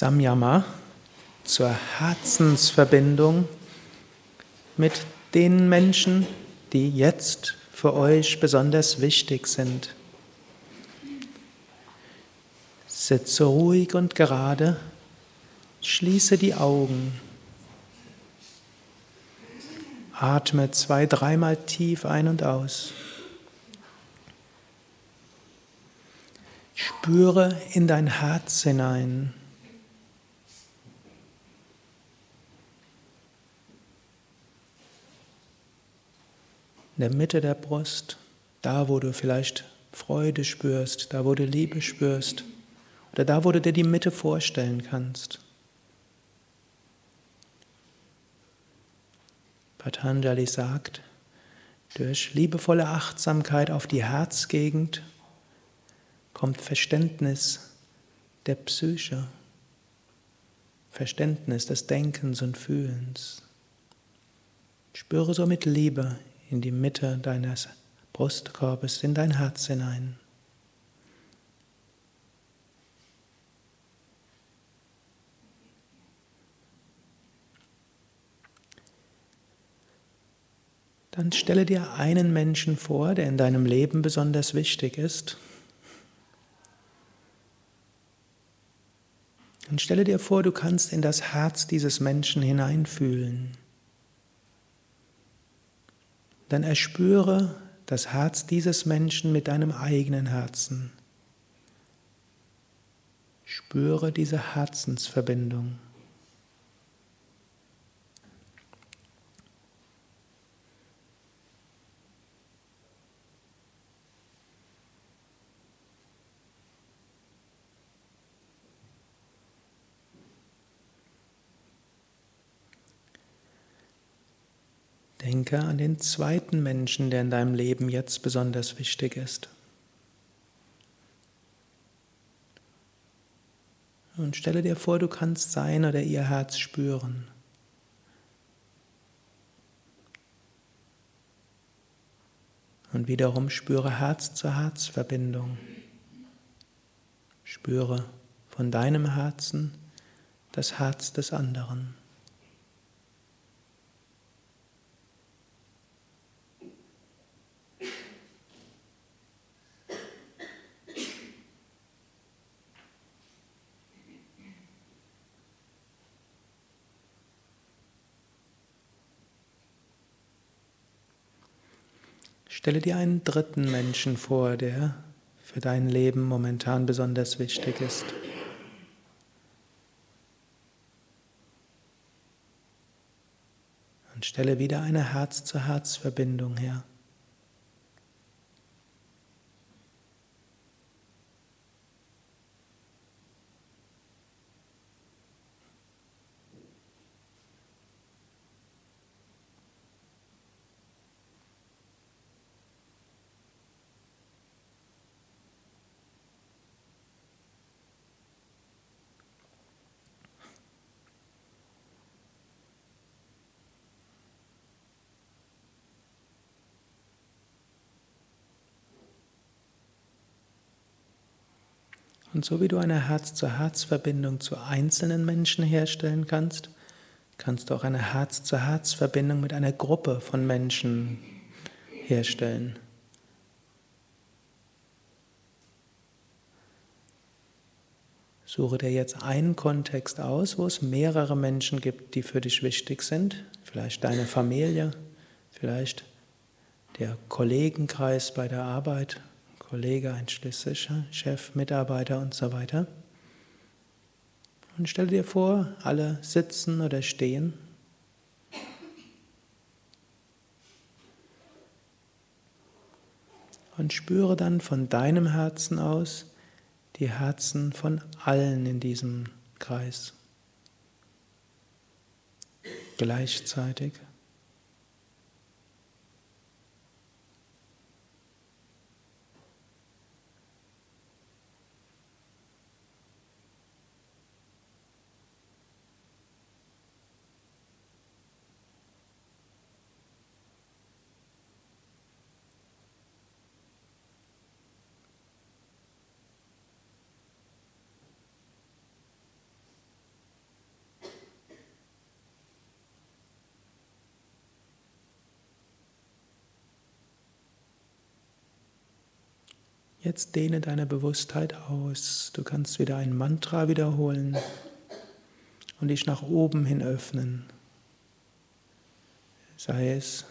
Samyama zur Herzensverbindung mit den Menschen, die jetzt für euch besonders wichtig sind. Sitze ruhig und gerade, schließe die Augen. Atme zwei, dreimal tief ein und aus. Spüre in dein Herz hinein. In der Mitte der Brust, da wo du vielleicht Freude spürst, da wo du Liebe spürst oder da wo du dir die Mitte vorstellen kannst. Patanjali sagt, durch liebevolle Achtsamkeit auf die Herzgegend kommt Verständnis der Psyche, Verständnis des Denkens und Fühlens. Spüre somit Liebe in die Mitte deines Brustkorbes, in dein Herz hinein. Dann stelle dir einen Menschen vor, der in deinem Leben besonders wichtig ist. Und stelle dir vor, du kannst in das Herz dieses Menschen hineinfühlen. Dann erspüre das Herz dieses Menschen mit deinem eigenen Herzen. Spüre diese Herzensverbindung. Denke an den zweiten Menschen, der in deinem Leben jetzt besonders wichtig ist. Und stelle dir vor, du kannst sein oder ihr Herz spüren. Und wiederum spüre Herz-zu-Herz-Verbindung. Spüre von deinem Herzen das Herz des anderen. Stelle dir einen dritten Menschen vor, der für dein Leben momentan besonders wichtig ist. Und stelle wieder eine Herz-zu-Herz-Verbindung her. Und so wie du eine Herz-zu-Herz-Verbindung zu einzelnen Menschen herstellen kannst, kannst du auch eine Herz-zu-Herz-Verbindung mit einer Gruppe von Menschen herstellen. Suche dir jetzt einen Kontext aus, wo es mehrere Menschen gibt, die für dich wichtig sind. Vielleicht deine Familie, vielleicht der Kollegenkreis bei der Arbeit Kollege, ein Chef, Mitarbeiter und so weiter. Und stell dir vor, alle sitzen oder stehen. Und spüre dann von deinem Herzen aus die Herzen von allen in diesem Kreis. Gleichzeitig. Jetzt dehne deine Bewusstheit aus. Du kannst wieder ein Mantra wiederholen und dich nach oben hin öffnen. Sei es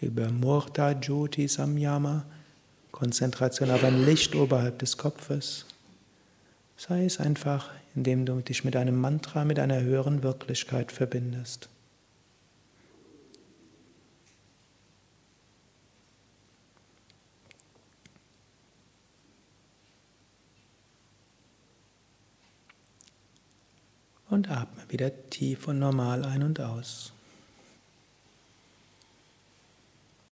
über Murta Jyoti Samyama, Konzentration auf ein Licht oberhalb des Kopfes. Sei es einfach, indem du dich mit einem Mantra, mit einer höheren Wirklichkeit verbindest. Und atme wieder tief und normal ein und aus.